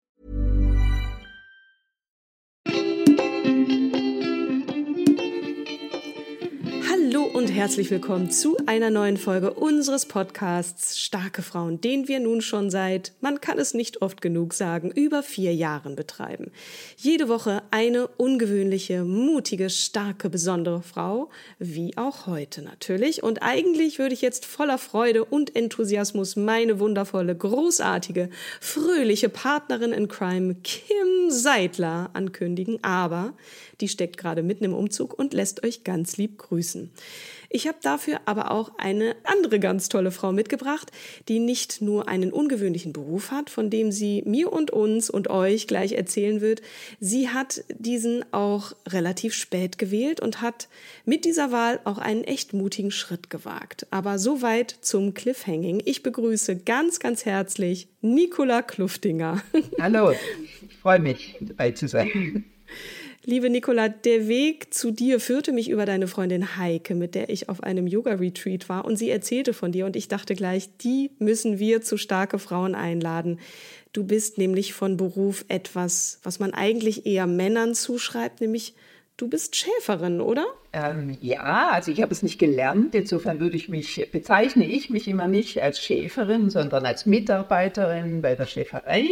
Hallo und herzlich willkommen zu einer neuen Folge unseres Podcasts Starke Frauen, den wir nun schon seit, man kann es nicht oft genug sagen, über vier Jahren betreiben. Jede Woche eine ungewöhnliche, mutige, starke, besondere Frau, wie auch heute natürlich. Und eigentlich würde ich jetzt voller Freude und Enthusiasmus meine wundervolle, großartige, fröhliche Partnerin in Crime Kim Seidler ankündigen, aber die steckt gerade mitten im Umzug und lässt euch ganz lieb grüßen. Ich habe dafür aber auch eine andere ganz tolle Frau mitgebracht, die nicht nur einen ungewöhnlichen Beruf hat, von dem sie mir und uns und euch gleich erzählen wird. Sie hat diesen auch relativ spät gewählt und hat mit dieser Wahl auch einen echt mutigen Schritt gewagt. Aber soweit zum Cliffhanging. Ich begrüße ganz, ganz herzlich Nicola Kluftinger. Hallo, ich freue mich dabei zu sein. Liebe Nicola, der Weg zu dir führte mich über deine Freundin Heike, mit der ich auf einem Yoga-Retreat war und sie erzählte von dir und ich dachte gleich, die müssen wir zu starke Frauen einladen. Du bist nämlich von Beruf etwas, was man eigentlich eher Männern zuschreibt, nämlich du bist Schäferin, oder? Ähm, ja, also ich habe es nicht gelernt. Insofern würde ich mich, bezeichne ich mich immer nicht als Schäferin, sondern als Mitarbeiterin bei der Schäferei.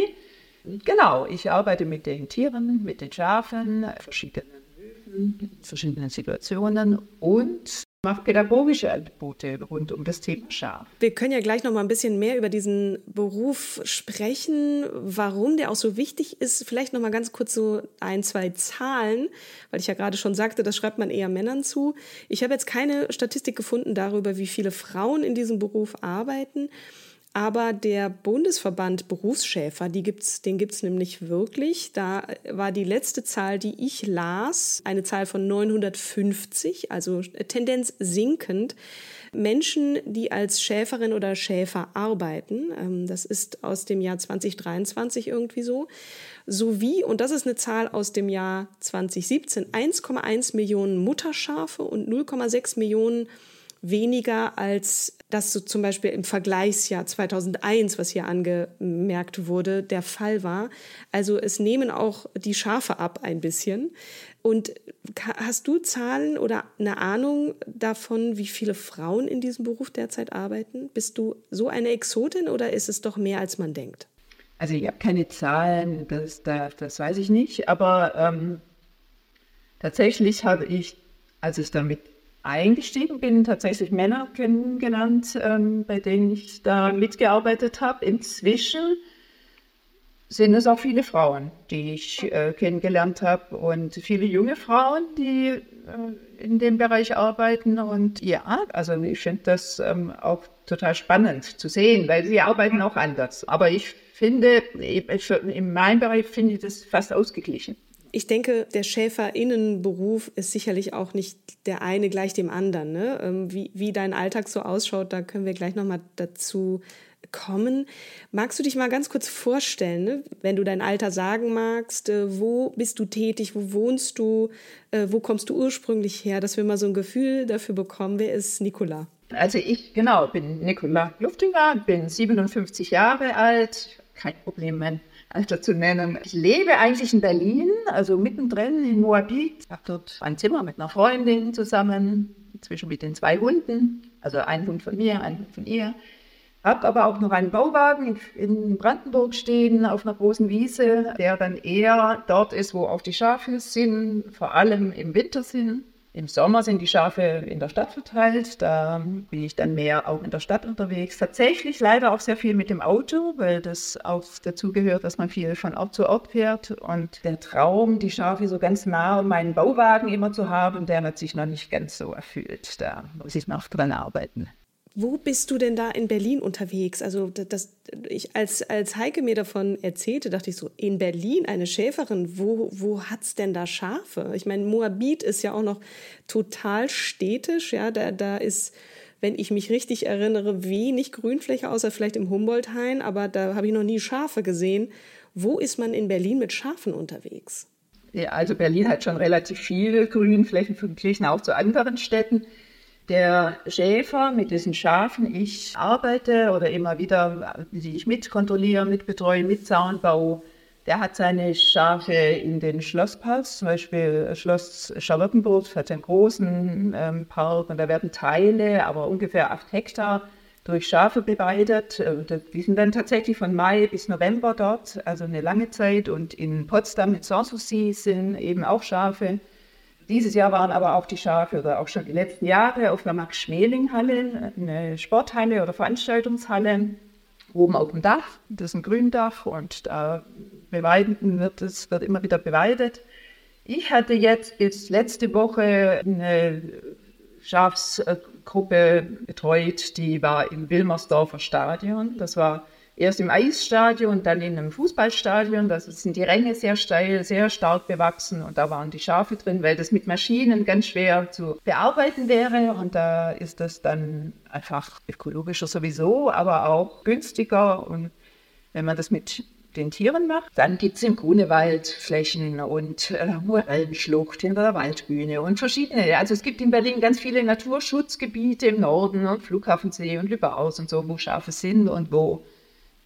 Genau, ich arbeite mit den Tieren, mit den Schafen, verschiedenen Höfen, verschiedenen Situationen und mache pädagogische Angebote rund um das Thema Schaf. Wir können ja gleich noch mal ein bisschen mehr über diesen Beruf sprechen, warum der auch so wichtig ist. Vielleicht noch mal ganz kurz so ein, zwei Zahlen, weil ich ja gerade schon sagte, das schreibt man eher Männern zu. Ich habe jetzt keine Statistik gefunden darüber, wie viele Frauen in diesem Beruf arbeiten. Aber der Bundesverband Berufsschäfer, die gibt's, den gibt's nämlich wirklich. Da war die letzte Zahl, die ich las, eine Zahl von 950, also Tendenz sinkend. Menschen, die als Schäferin oder Schäfer arbeiten, ähm, das ist aus dem Jahr 2023 irgendwie so, sowie, und das ist eine Zahl aus dem Jahr 2017, 1,1 Millionen Mutterschafe und 0,6 Millionen weniger als das so zum Beispiel im Vergleichsjahr 2001, was hier angemerkt wurde, der Fall war. Also es nehmen auch die Schafe ab ein bisschen. Und hast du Zahlen oder eine Ahnung davon, wie viele Frauen in diesem Beruf derzeit arbeiten? Bist du so eine Exotin oder ist es doch mehr, als man denkt? Also ich habe keine Zahlen, das, das, das, weiß ich nicht, aber ähm, tatsächlich habe ich, als es damit eingestiegen bin, tatsächlich Männer kennengelernt, ähm, bei denen ich da mitgearbeitet habe. Inzwischen sind es auch viele Frauen, die ich äh, kennengelernt habe und viele junge Frauen, die äh, in dem Bereich arbeiten. Und ja, also ich finde das ähm, auch total spannend zu sehen, weil sie arbeiten auch anders. Aber ich finde, in meinem Bereich finde ich das fast ausgeglichen. Ich denke, der Schäferinnenberuf ist sicherlich auch nicht der eine gleich dem anderen. Ne? Ähm, wie, wie dein Alltag so ausschaut, da können wir gleich nochmal dazu kommen. Magst du dich mal ganz kurz vorstellen, ne? wenn du dein Alter sagen magst, äh, wo bist du tätig, wo wohnst du, äh, wo kommst du ursprünglich her, dass wir mal so ein Gefühl dafür bekommen, wer ist Nicola? Also ich, genau, bin Nicola Luftinger, bin 57 Jahre alt, kein Problem, mein Alter zu nennen. Ich lebe eigentlich in Berlin, also mittendrin in Moabit. Ich habe dort ein Zimmer mit einer Freundin zusammen, inzwischen mit den zwei Hunden. Also ein Hund von mir, ein Hund von ihr. Habe aber auch noch einen Bauwagen in Brandenburg stehen, auf einer großen Wiese, der dann eher dort ist, wo auch die Schafe sind, vor allem im Winter sind. Im Sommer sind die Schafe in der Stadt verteilt, da bin ich dann mehr auch in der Stadt unterwegs. Tatsächlich leider auch sehr viel mit dem Auto, weil das auch dazu gehört, dass man viel von Ort zu Ort fährt. Und der Traum, die Schafe so ganz nah um meinen Bauwagen immer zu haben, der hat sich noch nicht ganz so erfüllt. Da muss ich noch dran arbeiten. Wo bist du denn da in Berlin unterwegs? Also das, ich, als, als Heike mir davon erzählte, dachte ich so, in Berlin eine Schäferin, wo, wo hat's denn da Schafe? Ich meine, Moabit ist ja auch noch total städtisch, ja, da, da ist, wenn ich mich richtig erinnere, wenig Grünfläche, außer vielleicht im Humboldt-Hain, aber da habe ich noch nie Schafe gesehen. Wo ist man in Berlin mit Schafen unterwegs? Ja, also Berlin hat schon relativ viele Grünflächen verglichen auch zu anderen Städten der Schäfer mit diesen Schafen, ich arbeite oder immer wieder, die ich mitkontrolliere, mitbetreue, mit Zaunbau, der hat seine Schafe in den Schlossparks, zum Beispiel Schloss Charlottenburg hat einen großen ähm, Park und da werden Teile, aber ungefähr acht Hektar, durch Schafe beweidet. Die sind dann tatsächlich von Mai bis November dort, also eine lange Zeit. Und in Potsdam mit Sanssouci sind eben auch Schafe. Dieses Jahr waren aber auch die Schafe oder auch schon die letzten Jahre auf der Max-Schmeling-Halle, eine Sporthalle oder Veranstaltungshalle, oben auf dem Dach. Das ist ein Gründach und da beweiden wird es wird immer wieder beweidet. Ich hatte jetzt bis letzte Woche eine Schafsgruppe betreut, die war im Wilmersdorfer Stadion. Das war erst im Eisstadion, dann in einem Fußballstadion. Da sind die Ränge sehr steil, sehr stark bewachsen und da waren die Schafe drin, weil das mit Maschinen ganz schwer zu bearbeiten wäre. Und da ist das dann einfach ökologischer sowieso, aber auch günstiger. Und wenn man das mit den Tieren macht. Dann gibt es im Grunewald Flächen und äh, Morellenschlucht hinter der Waldbühne und verschiedene. Also es gibt in Berlin ganz viele Naturschutzgebiete im Norden und Flughafensee und Lüberaus und so, wo Schafe sind und wo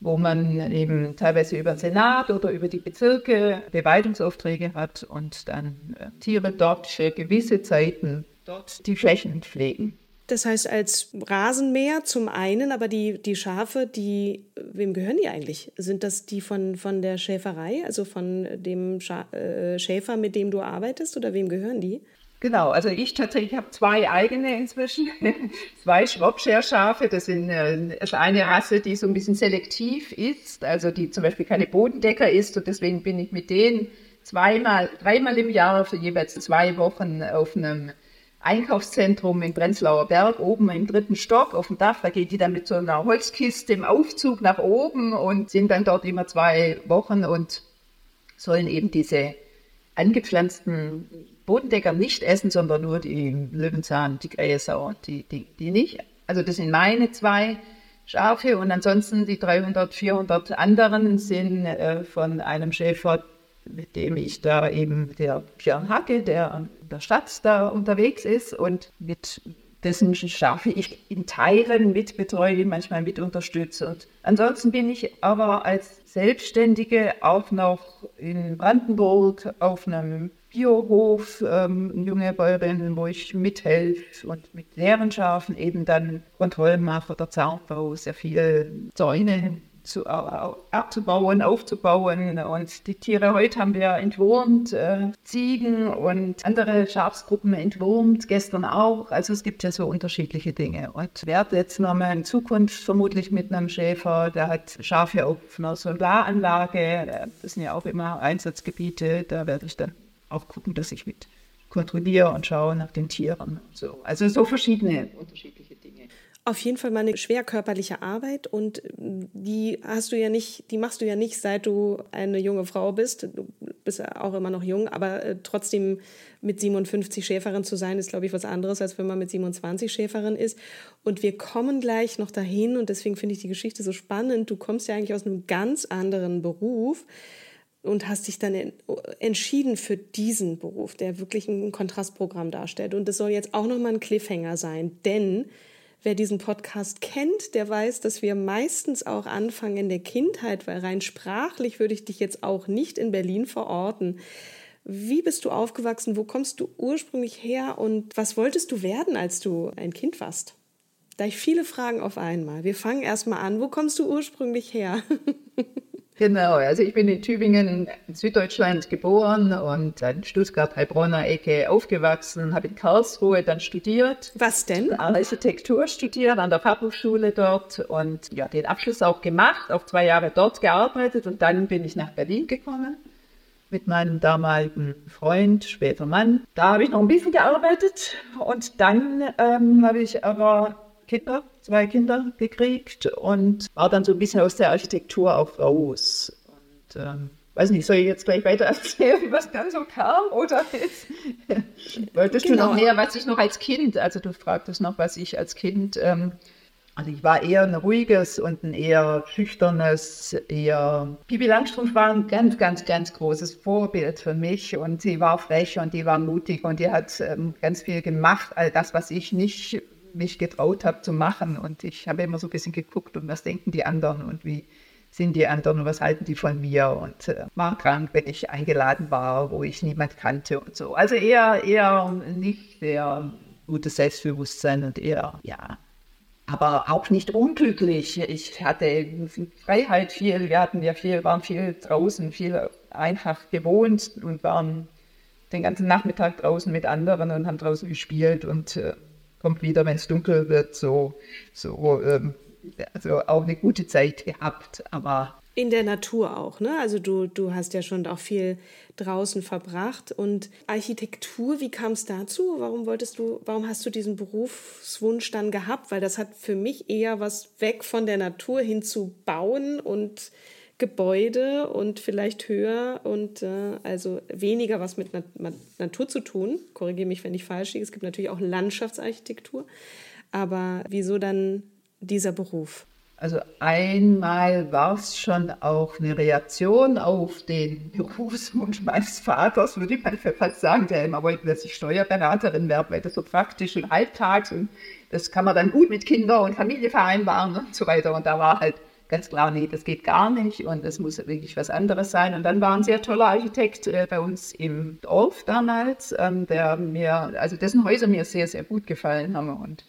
wo man eben teilweise über den Senat oder über die Bezirke Beweidungsaufträge hat und dann äh, Tiere dort für gewisse Zeiten dort die Flächen pflegen. Das heißt, als Rasenmäher zum einen, aber die, die Schafe, die, wem gehören die eigentlich? Sind das die von, von der Schäferei, also von dem Scha äh, Schäfer, mit dem du arbeitest, oder wem gehören die? Genau, also ich tatsächlich habe zwei eigene inzwischen, zwei Shropshire-Schafe. Das sind äh, ist eine Rasse, die so ein bisschen selektiv ist, also die zum Beispiel keine Bodendecker ist und deswegen bin ich mit denen zweimal, dreimal im Jahr für jeweils zwei Wochen auf einem Einkaufszentrum im Prenzlauer Berg, oben im dritten Stock auf dem Dach. Da geht die dann mit so einer Holzkiste im Aufzug nach oben und sind dann dort immer zwei Wochen und sollen eben diese angepflanzten Bodendecker nicht essen, sondern nur die Löwenzahn, die Gräser und die, die, die nicht. Also das sind meine zwei Schafe und ansonsten die 300, 400 anderen sind äh, von einem Schäfer, mit dem ich da eben, der Björn Hacke, der in der Stadt da unterwegs ist und mit dessen Schafe ich in Teilen mitbetreue, manchmal mit unterstütze. Und ansonsten bin ich aber als Selbstständige auch noch in Brandenburg auf einem Biohof, ähm, junge Bäuerinnen, wo ich mithelfe und mit leeren Schafen eben dann Kontrollen mache oder Zaunbau, sehr viele Zäune zu, abzubauen, aufzubauen. Und die Tiere heute haben wir entwurmt, äh, Ziegen und andere Schafsgruppen entwurmt, gestern auch. Also es gibt ja so unterschiedliche Dinge. Und werde jetzt nochmal in Zukunft vermutlich mit einem Schäfer, der hat Schafe auf einer Solaranlage, das sind ja auch immer Einsatzgebiete, da werde ich dann auch gucken, dass ich mit kontrolliere und schaue nach den Tieren. So. Also so verschiedene unterschiedliche Dinge. Auf jeden Fall mal eine schwer körperliche Arbeit und die hast du ja nicht, die machst du ja nicht, seit du eine junge Frau bist. Du bist ja auch immer noch jung, aber äh, trotzdem mit 57 Schäferin zu sein, ist, glaube ich, was anderes, als wenn man mit 27 Schäferin ist. Und wir kommen gleich noch dahin und deswegen finde ich die Geschichte so spannend. Du kommst ja eigentlich aus einem ganz anderen Beruf und hast dich dann entschieden für diesen Beruf, der wirklich ein Kontrastprogramm darstellt. Und das soll jetzt auch nochmal ein Cliffhanger sein, denn Wer diesen Podcast kennt, der weiß, dass wir meistens auch anfangen in der Kindheit, weil rein sprachlich würde ich dich jetzt auch nicht in Berlin verorten. Wie bist du aufgewachsen? Wo kommst du ursprünglich her? Und was wolltest du werden, als du ein Kind warst? Da ich viele Fragen auf einmal. Wir fangen erstmal an. Wo kommst du ursprünglich her? Genau, also ich bin in Tübingen, in Süddeutschland geboren und in Stuttgart, Heilbronner Ecke aufgewachsen, habe in Karlsruhe dann studiert. Was denn? Architektur studiert an der Fachhochschule dort und ja, den Abschluss auch gemacht, auch zwei Jahre dort gearbeitet und dann bin ich nach Berlin gekommen mit meinem damaligen Freund, später Mann. Da habe ich noch ein bisschen gearbeitet und dann ähm, habe ich aber Kinder, zwei Kinder gekriegt und war dann so ein bisschen aus der Architektur auch raus. Und ähm, weiß nicht, soll ich jetzt gleich weiter erzählen, was dann so kam? Oder jetzt, wolltest genau. du noch mehr, was ich noch als Kind, also du fragtest noch, was ich als Kind, ähm, also ich war eher ein ruhiges und ein eher schüchternes, eher. Pipi Langstrumpf war ein ganz, ganz, ganz großes Vorbild für mich und sie war frech und die war mutig und die hat ähm, ganz viel gemacht, all das, was ich nicht mich getraut habe zu machen. Und ich habe immer so ein bisschen geguckt, und was denken die anderen und wie sind die anderen und was halten die von mir und äh, war krank, wenn ich eingeladen war, wo ich niemand kannte und so. Also eher, eher nicht sehr gutes Selbstbewusstsein und eher, ja, aber auch nicht unglücklich. Ich hatte Freiheit viel, wir hatten ja viel, waren viel draußen, viel einfach gewohnt und waren den ganzen Nachmittag draußen mit anderen und haben draußen gespielt und äh, kommt wieder, wenn es dunkel wird, so, so ähm, also auch eine gute Zeit gehabt. Aber in der Natur auch, ne? Also du, du hast ja schon auch viel draußen verbracht. Und Architektur, wie kam es dazu? Warum wolltest du, warum hast du diesen Berufswunsch dann gehabt? Weil das hat für mich eher was weg von der Natur hin zu bauen und Gebäude und vielleicht höher und äh, also weniger was mit Nat Natur zu tun. Korrigiere mich, wenn ich falsch liege. Es gibt natürlich auch Landschaftsarchitektur. Aber wieso dann dieser Beruf? Also einmal war es schon auch eine Reaktion auf den Berufswunsch meines Vaters, würde ich mal fast sagen, der immer wollte, dass ich Steuerberaterin werde, weil das so praktisch und halbtags und das kann man dann gut mit Kinder und Familie vereinbaren und so weiter. Und da war halt ganz klar, nee, das geht gar nicht und es muss wirklich was anderes sein. Und dann war ein sehr toller Architekt äh, bei uns im Dorf damals, ähm, der mir, also dessen Häuser mir sehr, sehr gut gefallen haben und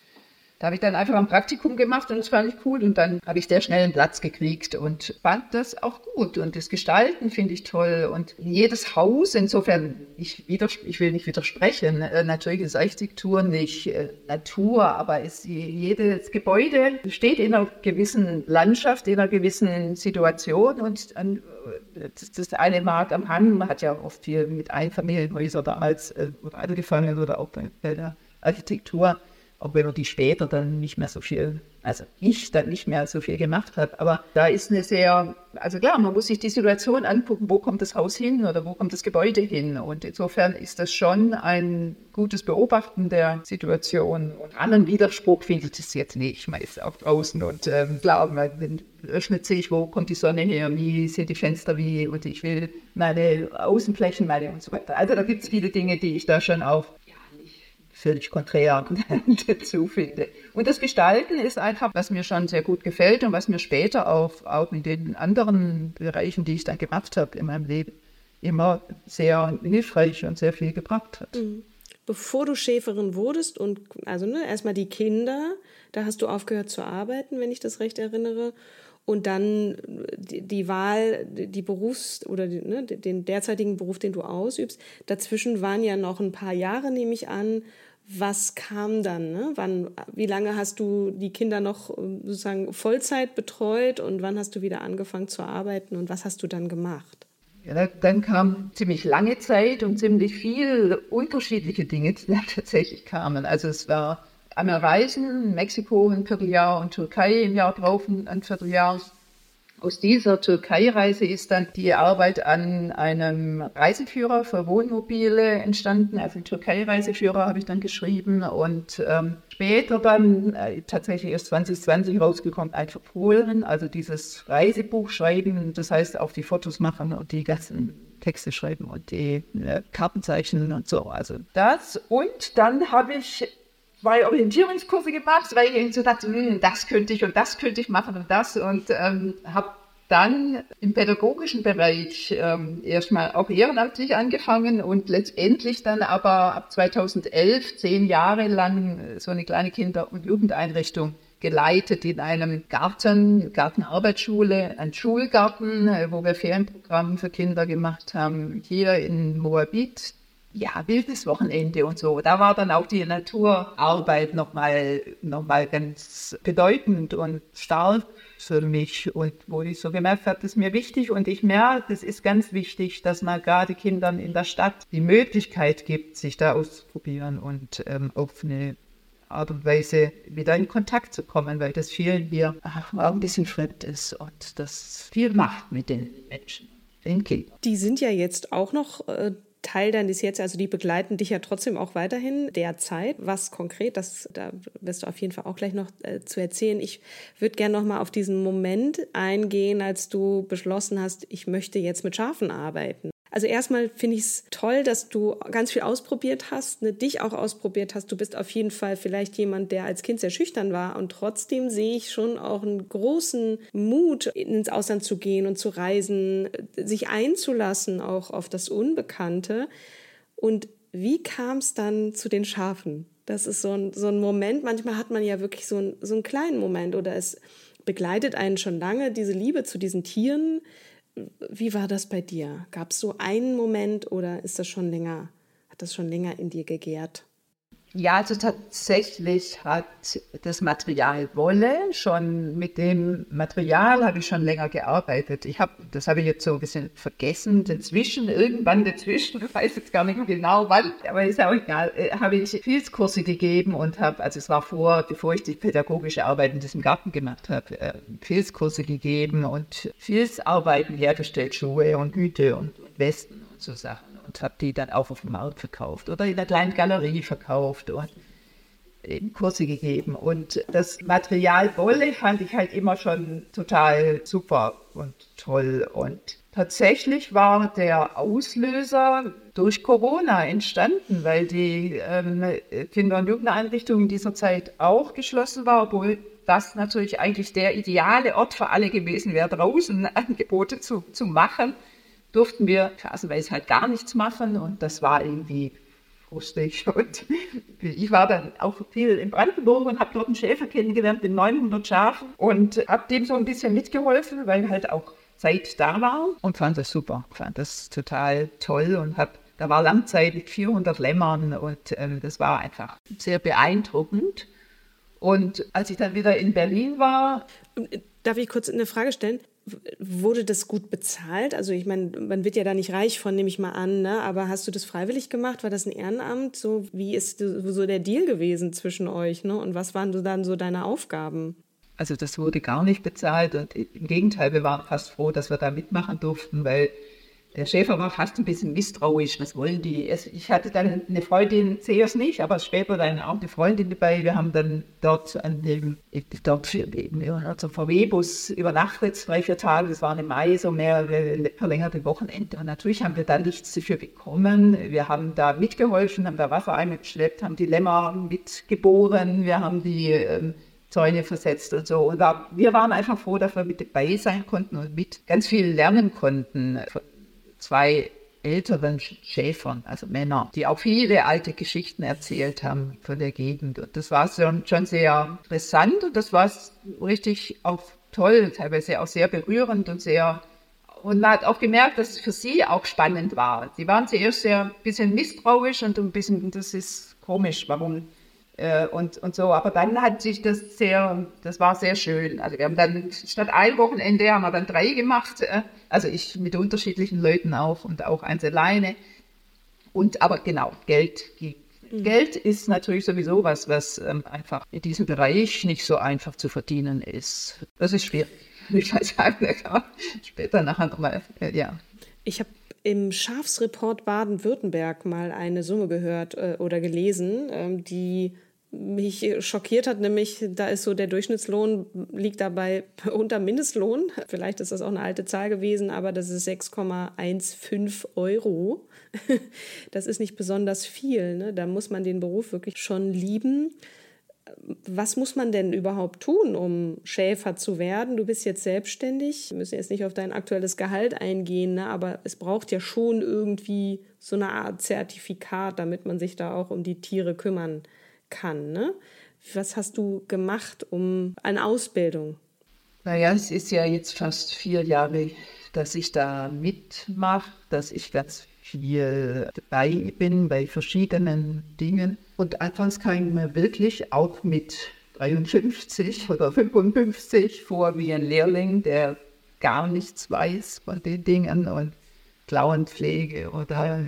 da habe ich dann einfach ein Praktikum gemacht und das fand ich cool. Und dann habe ich sehr schnell einen Platz gekriegt und fand das auch gut. Und das Gestalten finde ich toll. Und jedes Haus, insofern, ich, ich will nicht widersprechen, äh, natürlich ist Architektur nicht äh, Natur, aber ist, jedes Gebäude steht in einer gewissen Landschaft, in einer gewissen Situation. Und äh, das, eine mag am Hang, hat ja oft viel mit Einfamilienhäusern damals oder angefangen oder auch bei der Architektur auch wenn man die später dann nicht mehr so viel, also ich dann nicht mehr so viel gemacht habe. Aber da ist eine sehr, also klar, man muss sich die Situation angucken, wo kommt das Haus hin oder wo kommt das Gebäude hin. Und insofern ist das schon ein gutes Beobachten der Situation. Und anderen Widerspruch finde ich das jetzt nicht. Man ist auch draußen und ähm, klar, man öffnet sich, wo kommt die Sonne her, wie sind die Fenster, wie und ich will meine Außenflächen, meine und so weiter. Also da gibt es viele Dinge, die ich da schon auch völlig konträr dazu finde. Und das Gestalten ist einfach, was mir schon sehr gut gefällt und was mir später auch, auch in den anderen Bereichen, die ich dann gemacht habe in meinem Leben, immer sehr hilfreich und sehr viel gebracht hat. Mhm. Bevor du Schäferin wurdest und also ne, erstmal die Kinder, da hast du aufgehört zu arbeiten, wenn ich das recht erinnere. Und dann die, die Wahl, die Berufs- oder die, ne, den derzeitigen Beruf, den du ausübst. Dazwischen waren ja noch ein paar Jahre, nehme ich an, was kam dann? Ne? Wann, wie lange hast du die Kinder noch ähm, sozusagen Vollzeit betreut und wann hast du wieder angefangen zu arbeiten und was hast du dann gemacht? Ja, dann kam ziemlich lange Zeit und ziemlich viel unterschiedliche Dinge, die tatsächlich kamen. Also es war einmal Reisen, Mexiko ein Vierteljahr und Türkei im Jahr drauf ein Vierteljahr. Aus dieser Türkei-Reise ist dann die Arbeit an einem Reiseführer für Wohnmobile entstanden. Also Türkei-Reiseführer habe ich dann geschrieben und ähm, später dann äh, tatsächlich erst 2020 rausgekommen, einfach Polen, also dieses Reisebuch schreiben, das heißt auch die Fotos machen und die ganzen Texte schreiben und die äh, Karten zeichnen und so. Also das. Und dann habe ich zwei Orientierungskurse gemacht, weil ich so dachte, hm, das könnte ich und das könnte ich machen und das und ähm, habe dann im pädagogischen Bereich ähm, erstmal auch ehrenamtlich angefangen und letztendlich dann aber ab 2011 zehn Jahre lang so eine kleine Kinder- und Jugendeinrichtung geleitet in einem Garten, Gartenarbeitsschule, ein Schulgarten, äh, wo wir Ferienprogramm für Kinder gemacht haben, hier in Moabit. Ja, wildes Wochenende und so. Da war dann auch die Naturarbeit nochmal noch mal ganz bedeutend und stark für mich und wo ich so gemerkt habe, das ist mir wichtig und ich merke, das ist ganz wichtig, dass man gerade Kindern in der Stadt die Möglichkeit gibt, sich da auszuprobieren und ähm, auf eine Art und Weise wieder in Kontakt zu kommen, weil das vielen hier auch ein bisschen fremd ist und das viel macht mit den Menschen, den Kindern. Die sind ja jetzt auch noch äh, Teil deines Jetzt, also die begleiten dich ja trotzdem auch weiterhin derzeit. Was konkret, das da wirst du auf jeden Fall auch gleich noch äh, zu erzählen. Ich würde gerne noch mal auf diesen Moment eingehen, als du beschlossen hast, ich möchte jetzt mit Schafen arbeiten. Also erstmal finde ich es toll, dass du ganz viel ausprobiert hast, ne, dich auch ausprobiert hast. Du bist auf jeden Fall vielleicht jemand, der als Kind sehr schüchtern war und trotzdem sehe ich schon auch einen großen Mut, ins Ausland zu gehen und zu reisen, sich einzulassen auch auf das Unbekannte. Und wie kam es dann zu den Schafen? Das ist so ein, so ein Moment, manchmal hat man ja wirklich so, ein, so einen kleinen Moment oder es begleitet einen schon lange, diese Liebe zu diesen Tieren, wie war das bei dir? Gab es so einen Moment oder ist das schon länger, hat das schon länger in dir gegärt? Ja, also tatsächlich hat das Material Wolle schon mit dem Material habe ich schon länger gearbeitet. Ich habe, das habe ich jetzt so ein bisschen vergessen, dazwischen, irgendwann dazwischen, ich weiß jetzt gar nicht genau wann, aber ist auch egal, äh, habe ich Filzkurse gegeben und habe, also es war vor, bevor ich die pädagogische Arbeit in diesem Garten gemacht habe, äh, Filzkurse gegeben und Filzarbeiten hergestellt, Schuhe und Hüte und Westen und so Sachen und habe die dann auch auf dem Markt verkauft oder in der kleinen Galerie verkauft und eben Kurse gegeben. Und das Material Wolle fand ich halt immer schon total super und toll. Und tatsächlich war der Auslöser durch Corona entstanden, weil die ähm, Kinder- und Jugendeinrichtung in dieser Zeit auch geschlossen war, obwohl das natürlich eigentlich der ideale Ort für alle gewesen wäre, draußen Angebote zu, zu machen durften wir phasenweise halt gar nichts machen und das war irgendwie frustig. Und ich war dann auch viel in Brandenburg und habe dort einen Schäfer kennengelernt mit 900 Schafen und habe dem so ein bisschen mitgeholfen, weil halt auch Zeit da war und fand das super, fand das total toll und habe da war Langzeit mit 400 Lämmern und ähm, das war einfach sehr beeindruckend. Und als ich dann wieder in Berlin war. Darf ich kurz eine Frage stellen? Wurde das gut bezahlt? Also ich meine, man wird ja da nicht reich von, nehme ich mal an, ne? aber hast du das freiwillig gemacht? War das ein Ehrenamt? So, wie ist so der Deal gewesen zwischen euch? Ne? Und was waren dann so deine Aufgaben? Also das wurde gar nicht bezahlt und im Gegenteil, wir waren fast froh, dass wir da mitmachen durften, weil der Schäfer war fast ein bisschen misstrauisch. Was wollen die? Ich hatte dann eine Freundin, zuerst nicht, aber später dann auch eine Freundin dabei. Wir haben dann dort an dem, dort für, also VW-Bus übernachtet, drei, vier Tage. Das war im Mai, so mehrere verlängerte Wochenende. Und natürlich haben wir dann nichts dafür bekommen. Wir haben da mitgeholfen, haben da Wassereimer geschleppt, haben die Lämmer mitgeboren, wir haben die ähm, Zäune versetzt und so. Und wir waren einfach froh, dass wir mit dabei sein konnten und mit ganz viel lernen konnten zwei älteren Schäfern, also Männer, die auch viele alte Geschichten erzählt haben von der Gegend. Und das war schon, schon sehr interessant und das war richtig auch toll, teilweise auch sehr berührend und sehr und man hat auch gemerkt, dass es für sie auch spannend war. Sie waren zuerst sehr ein bisschen misstrauisch und ein bisschen, das ist komisch, warum äh, und, und so. Aber dann hat sich das sehr, das war sehr schön. Also wir haben dann statt ein Wochenende haben wir dann drei gemacht. Äh, also ich mit unterschiedlichen Leuten auch und auch eins alleine. Und aber genau, Geld. Mhm. Geld ist natürlich sowieso was, was ähm, einfach in diesem Bereich nicht so einfach zu verdienen ist. Das ist schwierig. Ich weiß sagen, später nachher nochmal, äh, ja. Ich habe im Schafsreport Baden-Württemberg mal eine Summe gehört äh, oder gelesen, ähm, die mich schockiert hat, nämlich da ist so der Durchschnittslohn liegt dabei unter Mindestlohn. Vielleicht ist das auch eine alte Zahl gewesen, aber das ist 6,15 Euro. Das ist nicht besonders viel. Ne? Da muss man den Beruf wirklich schon lieben was muss man denn überhaupt tun, um Schäfer zu werden? Du bist jetzt selbstständig, wir müssen jetzt nicht auf dein aktuelles Gehalt eingehen, ne? aber es braucht ja schon irgendwie so eine Art Zertifikat, damit man sich da auch um die Tiere kümmern kann. Ne? Was hast du gemacht um eine Ausbildung? Naja, es ist ja jetzt fast vier Jahre, dass ich da mitmache, dass ich ganz viel dabei bin bei verschiedenen Dingen. Und anfangs kam mir wirklich auch mit 53 oder 55 vor wie ein Lehrling, der gar nichts weiß von den Dingen und Klauenpflege oder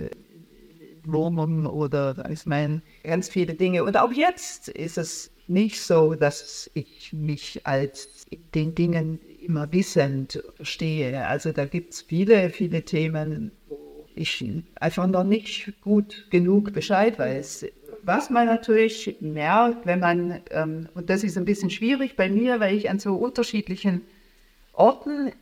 Blumen oder ich meine ganz viele Dinge. Und auch jetzt ist es nicht so, dass ich mich als den Dingen immer wissend verstehe. Also da gibt es viele, viele Themen, ich einfach noch nicht gut genug Bescheid weiß. Was man natürlich merkt, wenn man, ähm, und das ist ein bisschen schwierig bei mir, weil ich an so unterschiedlichen Orten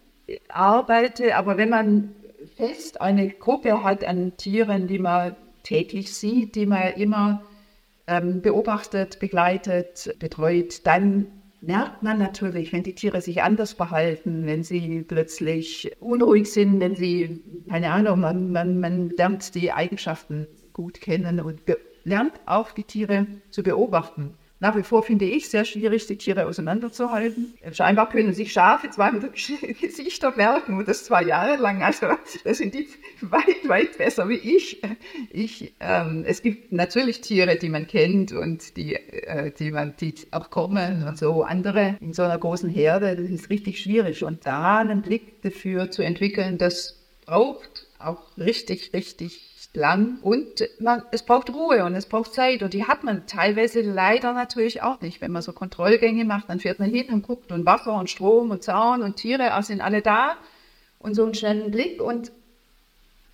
arbeite, aber wenn man fest eine Gruppe hat an Tieren, die man täglich sieht, die man immer ähm, beobachtet, begleitet, betreut, dann merkt man natürlich, wenn die Tiere sich anders verhalten, wenn sie plötzlich unruhig sind, wenn sie, keine Ahnung, man, man, man lernt die Eigenschaften gut kennen und lernt auch die Tiere zu beobachten. Nach wie vor finde ich sehr schwierig, die Tiere auseinanderzuhalten. Scheinbar können sich Schafe zwar mit Gesichter merken und das zwei Jahre lang. Also das sind die weit, weit besser wie ich. ich ähm, es gibt natürlich Tiere, die man kennt und die, äh, die man die auch kommen und so. Andere in so einer großen Herde, das ist richtig schwierig. Und da einen Blick dafür zu entwickeln, das braucht auch richtig, richtig lang und man, es braucht Ruhe und es braucht Zeit und die hat man teilweise leider natürlich auch nicht. Wenn man so Kontrollgänge macht, dann fährt man hin und guckt und Wasser und Strom und Zaun und Tiere also sind alle da und so einen schnellen Blick und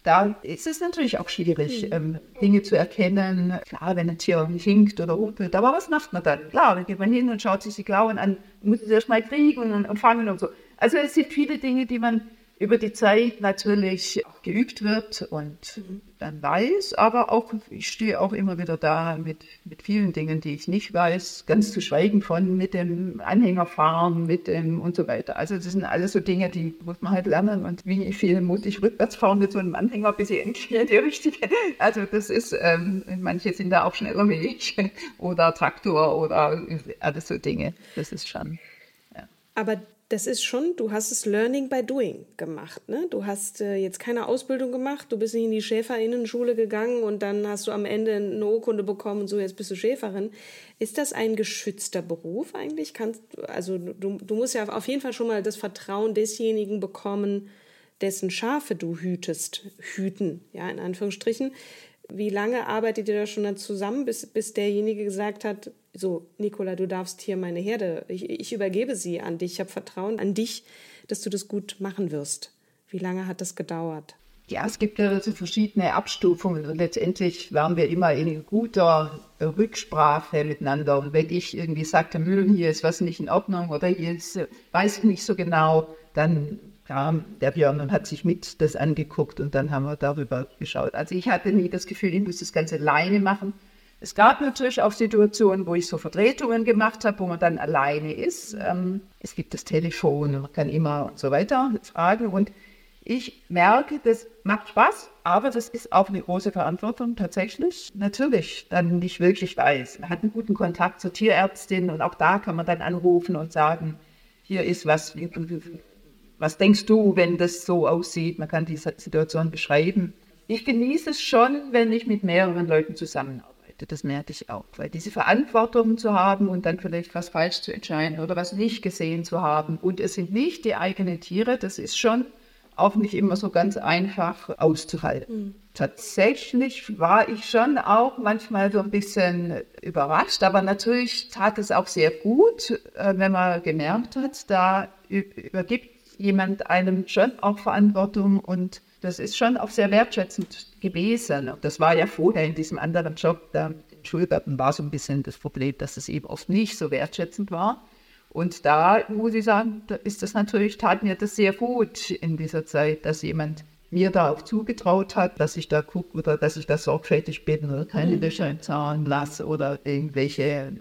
da ist es natürlich auch schwierig, mhm. ähm, Dinge zu erkennen. Klar, wenn ein Tier hinkt oder rumpelt, aber was macht man dann? Klar, dann geht man hin und schaut sich die Klauen an, muss es erst mal kriegen und, und fangen und so. Also es sind viele Dinge, die man über die Zeit natürlich geübt wird und dann weiß, aber auch, ich stehe auch immer wieder da mit, mit vielen Dingen, die ich nicht weiß, ganz zu schweigen von mit dem Anhängerfahren, mit dem und so weiter. Also das sind alles so Dinge, die muss man halt lernen. Und wie viel muss ich rückwärts fahren mit so einem Anhänger, bis ich endlich die richtige, also das ist, ähm, manche sind da auch schneller wie ich oder Traktor oder alles so Dinge, das ist schon. Aber das ist schon, du hast es Learning by Doing gemacht. Ne? Du hast äh, jetzt keine Ausbildung gemacht, du bist nicht in die Schäferinnenschule gegangen und dann hast du am Ende eine Urkunde bekommen und so, jetzt bist du Schäferin. Ist das ein geschützter Beruf eigentlich? Kannst, also du, du musst ja auf jeden Fall schon mal das Vertrauen desjenigen bekommen, dessen Schafe du hütest, hüten, ja, in Anführungsstrichen. Wie lange arbeitet ihr da schon dann zusammen, bis, bis derjenige gesagt hat, so, Nicola, du darfst hier meine Herde, ich, ich übergebe sie an dich, ich habe Vertrauen an dich, dass du das gut machen wirst. Wie lange hat das gedauert? Ja, es gibt ja so verschiedene Abstufungen und letztendlich waren wir immer in guter Rücksprache miteinander. Und wenn ich irgendwie sagte, hier ist was nicht in Ordnung oder hier ist, weiß ich nicht so genau, dann kam der Björn und hat sich mit das angeguckt und dann haben wir darüber geschaut. Also ich hatte nie das Gefühl, ich muss das Ganze alleine machen, es gab natürlich auch Situationen, wo ich so Vertretungen gemacht habe, wo man dann alleine ist. Ähm, es gibt das Telefon man kann immer und so weiter fragen. Und ich merke, das macht Spaß, aber das ist auch eine große Verantwortung tatsächlich. Natürlich, dann nicht wirklich weiß. Man hat einen guten Kontakt zur Tierärztin und auch da kann man dann anrufen und sagen, hier ist was, was denkst du, wenn das so aussieht? Man kann die Situation beschreiben. Ich genieße es schon, wenn ich mit mehreren Leuten zusammenarbeite das merke ich auch. Weil diese Verantwortung zu haben und dann vielleicht was falsch zu entscheiden oder was nicht gesehen zu haben und es sind nicht die eigenen Tiere, das ist schon auch nicht immer so ganz einfach auszuhalten. Mhm. Tatsächlich war ich schon auch manchmal so ein bisschen überrascht, aber natürlich tat es auch sehr gut, äh, wenn man gemerkt hat, da übergibt jemand einem schon auch Verantwortung und das ist schon auch sehr wertschätzend gewesen. Das war ja vorher in diesem anderen Job da den Schulgarten war so ein bisschen das Problem, dass es eben oft nicht so wertschätzend war. Und da muss ich sagen, da ist das natürlich, tat mir das sehr gut in dieser Zeit, dass jemand mir da auch zugetraut hat, dass ich da gucke oder dass ich da sorgfältig bin oder keine mhm. Löcher Zaun lasse oder irgendwelche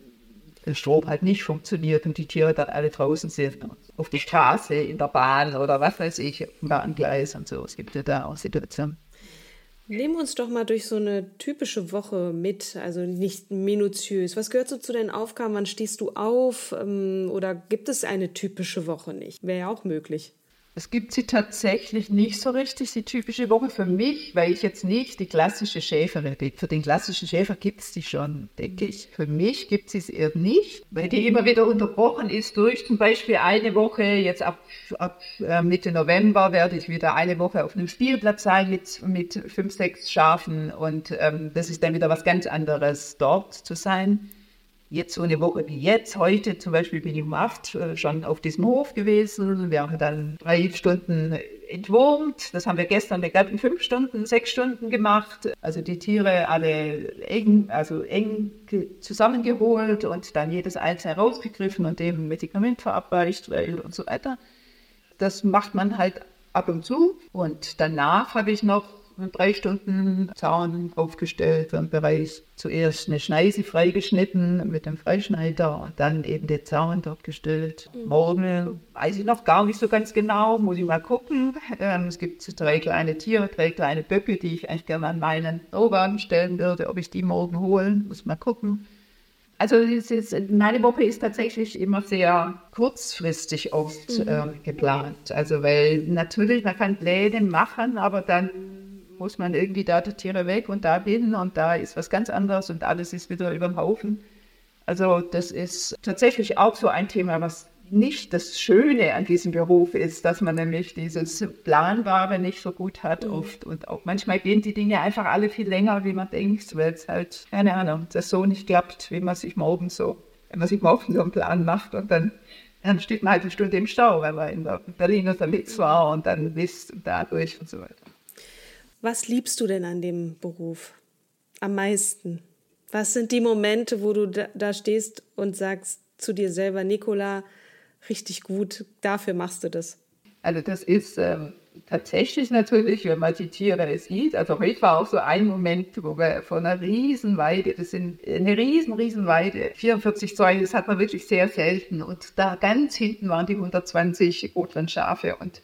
Strom halt nicht funktioniert und die Tiere dann alle draußen sind, auf die Straße, in der Bahn oder was weiß ich, dem Bahngleis und so. Es gibt ja da auch Situationen. Nehmen uns doch mal durch so eine typische Woche mit, also nicht minutiös. Was gehört so zu deinen Aufgaben? Wann stehst du auf? Ähm, oder gibt es eine typische Woche nicht? Wäre ja auch möglich. Es gibt sie tatsächlich nicht so richtig, die typische Woche für mich, weil ich jetzt nicht die klassische Schäferin bin. Für den klassischen Schäfer gibt es die schon, denke ich. Für mich gibt es sie eher nicht, weil die immer wieder unterbrochen ist durch zum Beispiel eine Woche, jetzt ab, ab äh, Mitte November werde ich wieder eine Woche auf einem Spielplatz sein mit, mit fünf, sechs Schafen und ähm, das ist dann wieder was ganz anderes, dort zu sein jetzt so eine Woche wie jetzt, heute zum Beispiel bin ich um acht äh, schon auf diesem Hof gewesen. Wir haben dann drei Stunden entwurmt. Das haben wir gestern in fünf Stunden, sechs Stunden gemacht. Also die Tiere alle eng, also eng zusammengeholt und dann jedes einzelne rausgegriffen und dem Medikament verabreicht und so weiter. Das macht man halt ab und zu. Und danach habe ich noch drei Stunden Zaun aufgestellt im Bereich. Zuerst eine Schneise freigeschnitten mit dem Freischneider und dann eben den Zaun dort gestellt. Mhm. Morgen weiß ich noch gar nicht so ganz genau, muss ich mal gucken. Ähm, es gibt drei kleine Tiere, drei kleine Böcke, die ich eigentlich gerne an meinen Rohwagen stellen würde. Ob ich die morgen holen, muss mal gucken. Also ist, meine Woche ist tatsächlich immer sehr kurzfristig oft mhm. äh, geplant. Also weil natürlich, man kann Pläne machen, aber dann muss man irgendwie da die Tiere weg und da hin und da ist was ganz anderes und alles ist wieder über dem Haufen. Also das ist tatsächlich auch so ein Thema, was nicht das Schöne an diesem Beruf ist, dass man nämlich dieses Planbare nicht so gut hat mhm. oft und auch manchmal gehen die Dinge einfach alle viel länger, wie man denkt, weil es halt, keine Ahnung, das so nicht klappt, wie man sich morgen so, wenn man sich morgen so einen Plan macht und dann, dann steht man halt eine Stunde im Stau, weil man in Berlin unterwegs war und dann wisst und dadurch und so weiter. Was liebst du denn an dem Beruf am meisten? Was sind die Momente, wo du da, stehst und sagst zu dir selber, Nicola, richtig gut, dafür machst du das? Also das ist ähm, tatsächlich natürlich, wenn man die Tiere sieht. Also heute war auch so ein Moment, wo wir von einer Riesenweide, das sind eine riesen, Riesenweide, 44 Zäune, das hat man wirklich sehr selten. Und da ganz hinten waren die 120 Rotwandschafe und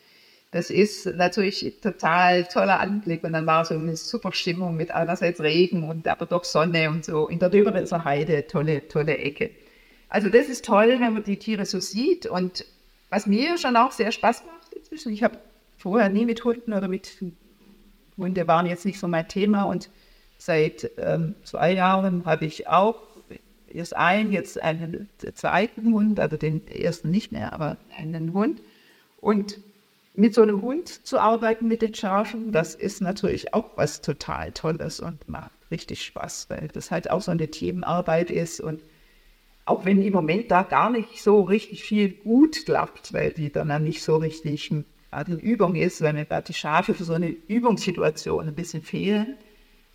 das ist natürlich total toller Anblick und dann war so eine super Stimmung mit einerseits Regen und aber doch Sonne und so. In der Döberitzer Heide, tolle, tolle Ecke. Also das ist toll, wenn man die Tiere so sieht und was mir schon auch sehr Spaß macht inzwischen, ich habe vorher nie mit Hunden oder mit Hunde waren jetzt nicht so mein Thema und seit ähm, zwei Jahren habe ich auch erst einen, jetzt einen zweiten Hund, also den ersten nicht mehr, aber einen Hund und mit so einem Hund zu arbeiten, mit den Schafen, das ist natürlich auch was total Tolles und macht richtig Spaß, weil das halt auch so eine Teamarbeit ist und auch wenn im Moment da gar nicht so richtig viel gut klappt, weil die dann nicht so richtig gerade in Übung ist, weil mir gerade die Schafe für so eine Übungssituation ein bisschen fehlen,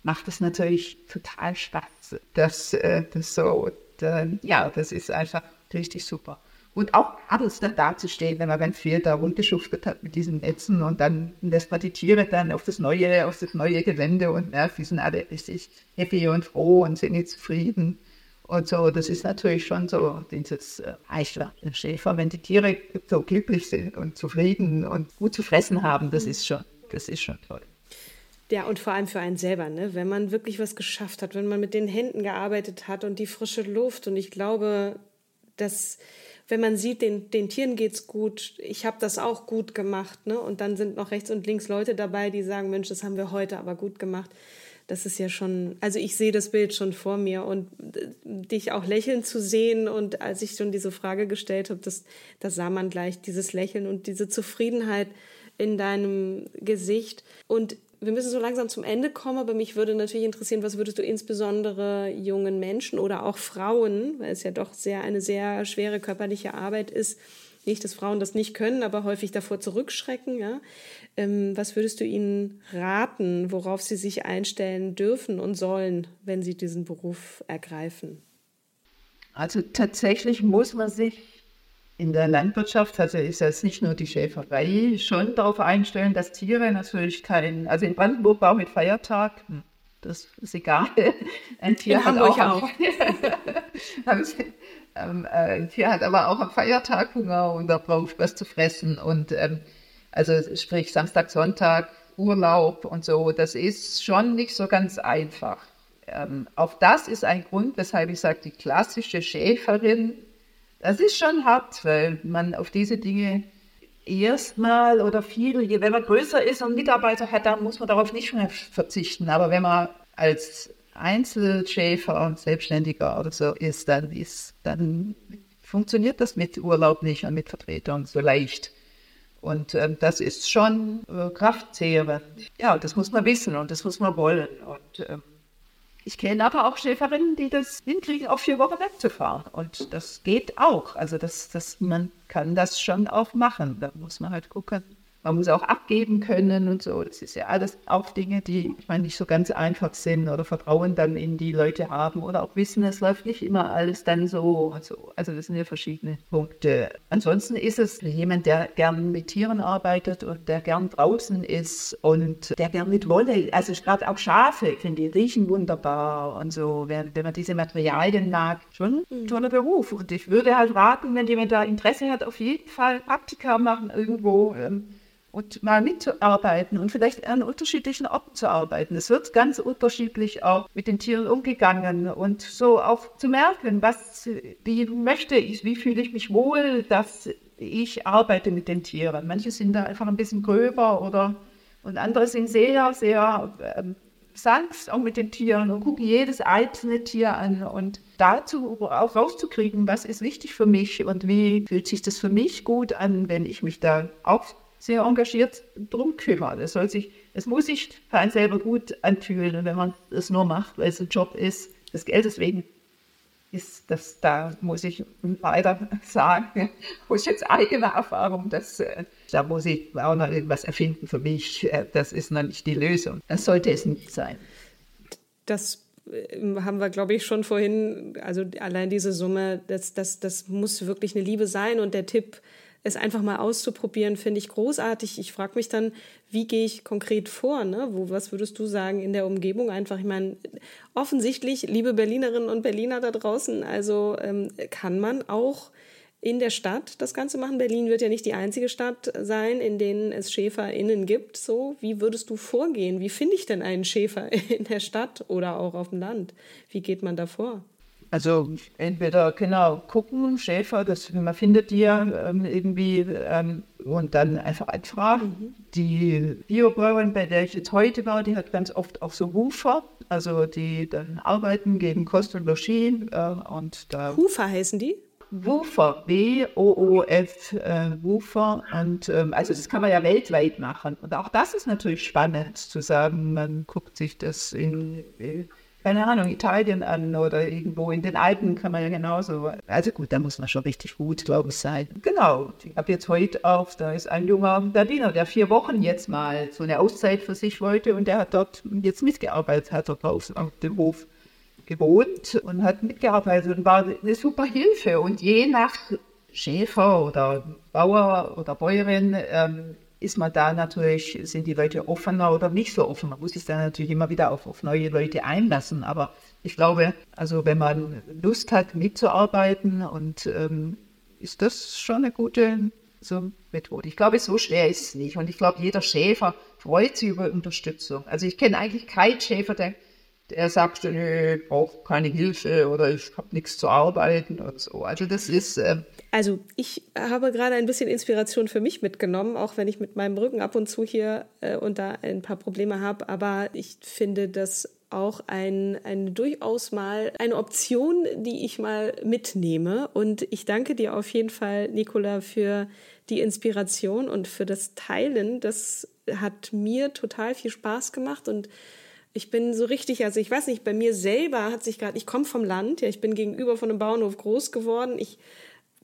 macht es natürlich total Spaß. Das, äh, das so, dann, ja, das ist einfach richtig super. Und auch dann dazustehen, wenn man ganz viel da rundgeschuftet hat mit diesen Netzen und dann lässt man die Tiere dann auf das neue, auf das neue Gelände und ja, die sind alle richtig happy und froh und sind nicht zufrieden. Und so, das ist natürlich schon so dieses äh, Schäfer, wenn die Tiere so glücklich sind und zufrieden und gut zu fressen haben, das ist schon, das ist schon toll. Ja, und vor allem für einen selber, ne? wenn man wirklich was geschafft hat, wenn man mit den Händen gearbeitet hat und die frische Luft. Und ich glaube, dass wenn man sieht, den, den Tieren geht's gut, ich habe das auch gut gemacht, ne? Und dann sind noch rechts und links Leute dabei, die sagen, Mensch, das haben wir heute aber gut gemacht. Das ist ja schon, also ich sehe das Bild schon vor mir und äh, dich auch lächeln zu sehen und als ich schon diese Frage gestellt habe, das, da sah man gleich dieses Lächeln und diese Zufriedenheit in deinem Gesicht und wir müssen so langsam zum Ende kommen, aber mich würde natürlich interessieren, was würdest du insbesondere jungen Menschen oder auch Frauen, weil es ja doch sehr eine sehr schwere körperliche Arbeit ist, Nicht, dass Frauen das nicht können, aber häufig davor zurückschrecken. Ja? Ähm, was würdest du ihnen raten, worauf sie sich einstellen dürfen und sollen, wenn sie diesen Beruf ergreifen? Also tatsächlich muss man sich in der Landwirtschaft, also ist es nicht nur die Schäferei, schon darauf einstellen, dass Tiere natürlich kein, also in Brandenburg auch mit Feiertag, hm, das ist egal. Ein Tier in hat Hamburg auch. auch. ähm, äh, ein Tier hat aber auch am Feiertag Hunger und da braucht was zu fressen. Und ähm, also sprich Samstag, Sonntag, Urlaub und so, das ist schon nicht so ganz einfach. Ähm, auch das ist ein Grund, weshalb ich sage, die klassische Schäferin, das ist schon hart, weil man auf diese Dinge erstmal oder viel, wenn man größer ist und Mitarbeiter hat, dann muss man darauf nicht mehr verzichten. Aber wenn man als Einzelschäfer und Selbstständiger oder so ist, dann ist, dann funktioniert das mit Urlaub nicht und mit Vertretern so leicht. Und ähm, das ist schon äh, kraftzehrend. Ja, das muss man wissen und das muss man wollen. Und ähm, ich kenne aber auch Schäferinnen, die das hinkriegen, auf vier Wochen wegzufahren. Und das geht auch. Also das, das, man kann das schon auch machen. Da muss man halt gucken, man muss auch abgeben können und so. Das ist ja alles auch Dinge, die ich meine, nicht so ganz einfach sind oder Vertrauen dann in die Leute haben oder auch wissen, es läuft nicht immer alles dann so. Also, also das sind ja verschiedene Punkte. Ansonsten ist es jemand, der gern mit Tieren arbeitet und der gern draußen ist und der gern mit Wolle, also gerade auch Schafe, ich finde die riechen wunderbar und so, wenn, wenn man diese Materialien mag, schon ein toller Beruf. Und ich würde halt raten, wenn jemand da Interesse hat, auf jeden Fall Praktika machen irgendwo. Ähm, und mal mitzuarbeiten und vielleicht an unterschiedlichen Orten zu arbeiten. Es wird ganz unterschiedlich auch mit den Tieren umgegangen und so auch zu merken, was, wie möchte ich, wie fühle ich mich wohl, dass ich arbeite mit den Tieren. Manche sind da einfach ein bisschen gröber oder und andere sind sehr, sehr ähm, sanft auch mit den Tieren und gucken jedes einzelne Tier an und dazu auch rauszukriegen, was ist wichtig für mich und wie fühlt sich das für mich gut an, wenn ich mich da auch sehr engagiert drum kümmern. Es, soll sich, es muss sich für einen selber gut anfühlen, wenn man es nur macht, weil es ein Job ist. Das Geld deswegen ist das, da muss ich leider sagen, wo ich jetzt eigene Erfahrung, dass, äh, da muss ich auch noch irgendwas erfinden für mich. Äh, das ist noch nicht die Lösung. Das sollte es nicht sein. Das äh, haben wir, glaube ich, schon vorhin, also allein diese Summe, das, das, das muss wirklich eine Liebe sein. Und der Tipp, es einfach mal auszuprobieren, finde ich großartig. Ich frage mich dann, wie gehe ich konkret vor? Ne? Wo, was würdest du sagen in der Umgebung einfach? Ich meine, offensichtlich, liebe Berlinerinnen und Berliner da draußen, also ähm, kann man auch in der Stadt das Ganze machen. Berlin wird ja nicht die einzige Stadt sein, in denen es SchäferInnen gibt. So, wie würdest du vorgehen? Wie finde ich denn einen Schäfer in der Stadt oder auch auf dem Land? Wie geht man da vor? Also entweder genau gucken, Schäfer, das, man findet die ja ähm, irgendwie ähm, und dann einfach anfragen. Mhm. Die Biobäuerin, bei der ich jetzt heute war, die hat ganz oft auch so Hufer, also die dann arbeiten, geben Kost und Logis äh, und da. Hufer heißen die? Woofer, W-O-O-F, äh, Woofer. Und ähm, also das kann man ja weltweit machen. Und auch das ist natürlich spannend zu sagen, man guckt sich das in, in keine Ahnung, Italien an oder irgendwo in den Alpen kann man ja genauso. Also gut, da muss man schon richtig gut, glaube ich, sein. Genau, ich habe jetzt heute auch, da ist ein junger Berliner, der vier Wochen jetzt mal so eine Auszeit für sich wollte und der hat dort jetzt mitgearbeitet, hat dort auf dem Hof gewohnt und hat mitgearbeitet und war eine super Hilfe. Und je nach Schäfer oder Bauer oder Bäuerin ähm, ist man da natürlich, sind die Leute offener oder nicht so offen. Man muss sich da natürlich immer wieder auf, auf neue Leute einlassen. Aber ich glaube, also wenn man Lust hat, mitzuarbeiten und ähm, ist das schon eine gute so Methode. Ich glaube, so schwer ist es nicht. Und ich glaube, jeder Schäfer freut sich über Unterstützung. Also ich kenne eigentlich keinen Schäfer, der, der sagt, ich brauche keine Hilfe oder ich habe nichts zu arbeiten und so. Also das ist, äh, also ich habe gerade ein bisschen Inspiration für mich mitgenommen, auch wenn ich mit meinem Rücken ab und zu hier äh, und da ein paar Probleme habe. Aber ich finde das auch ein, eine durchaus mal eine Option, die ich mal mitnehme. Und ich danke dir auf jeden Fall, Nicola, für die Inspiration und für das Teilen. Das hat mir total viel Spaß gemacht und ich bin so richtig, also ich weiß nicht, bei mir selber hat sich gerade, ich komme vom Land, ja, ich bin gegenüber von einem Bauernhof groß geworden. Ich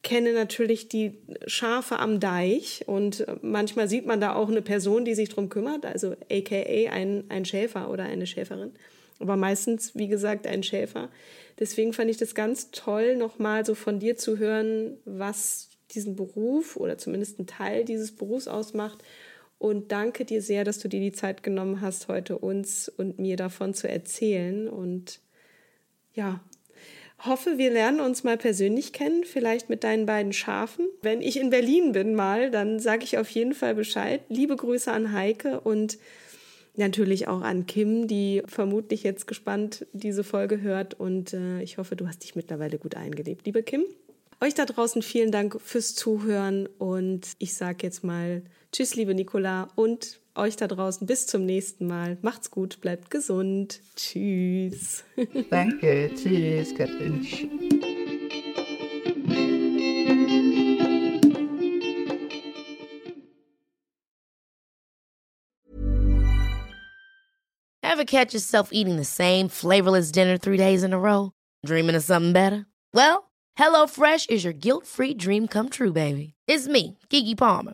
kenne natürlich die Schafe am Deich und manchmal sieht man da auch eine Person, die sich drum kümmert, also aka ein, ein Schäfer oder eine Schäferin. Aber meistens, wie gesagt, ein Schäfer. Deswegen fand ich das ganz toll, nochmal so von dir zu hören, was diesen Beruf oder zumindest einen Teil dieses Berufs ausmacht. Und danke dir sehr, dass du dir die Zeit genommen hast, heute uns und mir davon zu erzählen. Und ja, hoffe, wir lernen uns mal persönlich kennen, vielleicht mit deinen beiden Schafen. Wenn ich in Berlin bin mal, dann sage ich auf jeden Fall Bescheid. Liebe Grüße an Heike und natürlich auch an Kim, die vermutlich jetzt gespannt diese Folge hört. Und äh, ich hoffe, du hast dich mittlerweile gut eingelebt. Liebe Kim, euch da draußen vielen Dank fürs Zuhören und ich sage jetzt mal Tschüss, liebe Nicola und euch da draußen bis zum nächsten Mal. Macht's gut, bleibt gesund. Tschüss. Danke, tschüss, Katrin. Ever catch yourself eating the same flavorless dinner three days in a row? Dreaming of something better? Well, HelloFresh is your guilt-free dream come true, baby. It's me, Kiki Palmer.